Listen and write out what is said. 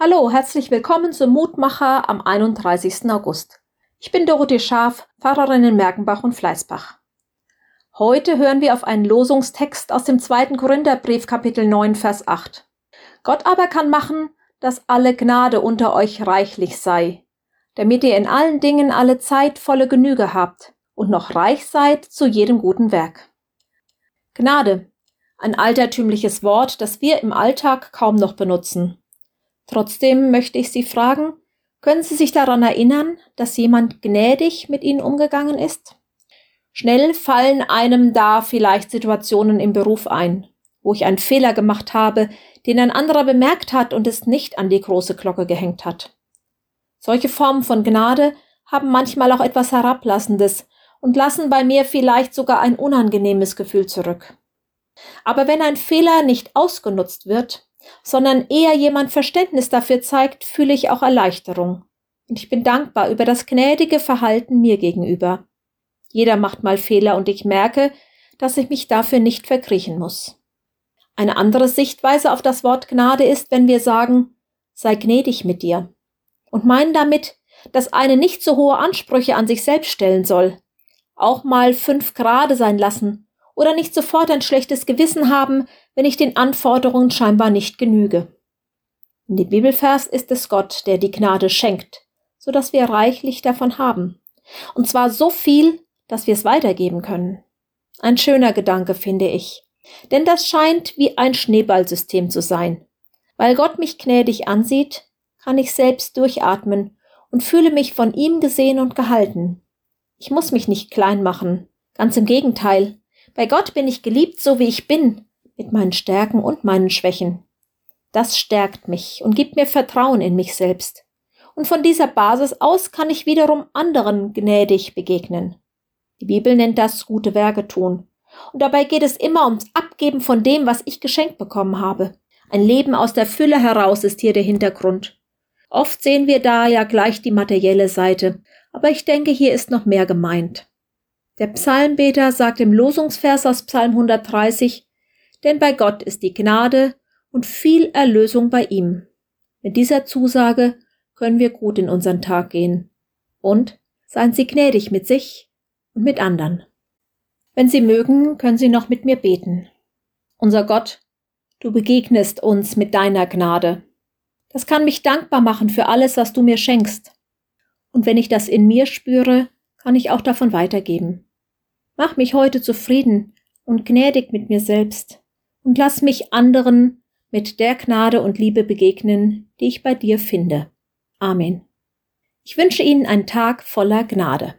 Hallo, herzlich willkommen zum Mutmacher am 31. August. Ich bin Dorothee Scharf, Pfarrerin in Merkenbach und Fleißbach. Heute hören wir auf einen Losungstext aus dem 2. Korintherbrief Kapitel 9 Vers 8. Gott aber kann machen, dass alle Gnade unter euch reichlich sei, damit ihr in allen Dingen alle Zeit volle Genüge habt und noch reich seid zu jedem guten Werk. Gnade, ein altertümliches Wort, das wir im Alltag kaum noch benutzen. Trotzdem möchte ich Sie fragen, können Sie sich daran erinnern, dass jemand gnädig mit Ihnen umgegangen ist? Schnell fallen einem da vielleicht Situationen im Beruf ein, wo ich einen Fehler gemacht habe, den ein anderer bemerkt hat und es nicht an die große Glocke gehängt hat. Solche Formen von Gnade haben manchmal auch etwas Herablassendes und lassen bei mir vielleicht sogar ein unangenehmes Gefühl zurück. Aber wenn ein Fehler nicht ausgenutzt wird, sondern eher jemand Verständnis dafür zeigt, fühle ich auch Erleichterung. Und ich bin dankbar über das gnädige Verhalten mir gegenüber. Jeder macht mal Fehler und ich merke, dass ich mich dafür nicht verkriechen muss. Eine andere Sichtweise auf das Wort Gnade ist, wenn wir sagen, sei gnädig mit dir. Und meinen damit, dass eine nicht so hohe Ansprüche an sich selbst stellen soll, auch mal fünf Grade sein lassen oder nicht sofort ein schlechtes Gewissen haben, wenn ich den Anforderungen scheinbar nicht genüge. In dem Bibelvers ist es Gott, der die Gnade schenkt, so dass wir reichlich davon haben. Und zwar so viel, dass wir es weitergeben können. Ein schöner Gedanke, finde ich. Denn das scheint wie ein Schneeballsystem zu sein. Weil Gott mich gnädig ansieht, kann ich selbst durchatmen und fühle mich von ihm gesehen und gehalten. Ich muss mich nicht klein machen. Ganz im Gegenteil. Bei Gott bin ich geliebt, so wie ich bin, mit meinen Stärken und meinen Schwächen. Das stärkt mich und gibt mir Vertrauen in mich selbst. Und von dieser Basis aus kann ich wiederum anderen gnädig begegnen. Die Bibel nennt das gute Werke tun. Und dabei geht es immer ums Abgeben von dem, was ich geschenkt bekommen habe. Ein Leben aus der Fülle heraus ist hier der Hintergrund. Oft sehen wir da ja gleich die materielle Seite, aber ich denke, hier ist noch mehr gemeint. Der Psalmbeter sagt im Losungsvers aus Psalm 130, denn bei Gott ist die Gnade und viel Erlösung bei ihm. Mit dieser Zusage können wir gut in unseren Tag gehen. Und seien Sie gnädig mit sich und mit anderen. Wenn Sie mögen, können Sie noch mit mir beten. Unser Gott, du begegnest uns mit deiner Gnade. Das kann mich dankbar machen für alles, was du mir schenkst. Und wenn ich das in mir spüre, kann ich auch davon weitergeben. Mach mich heute zufrieden und gnädig mit mir selbst und lass mich anderen mit der Gnade und Liebe begegnen, die ich bei dir finde. Amen. Ich wünsche Ihnen einen Tag voller Gnade.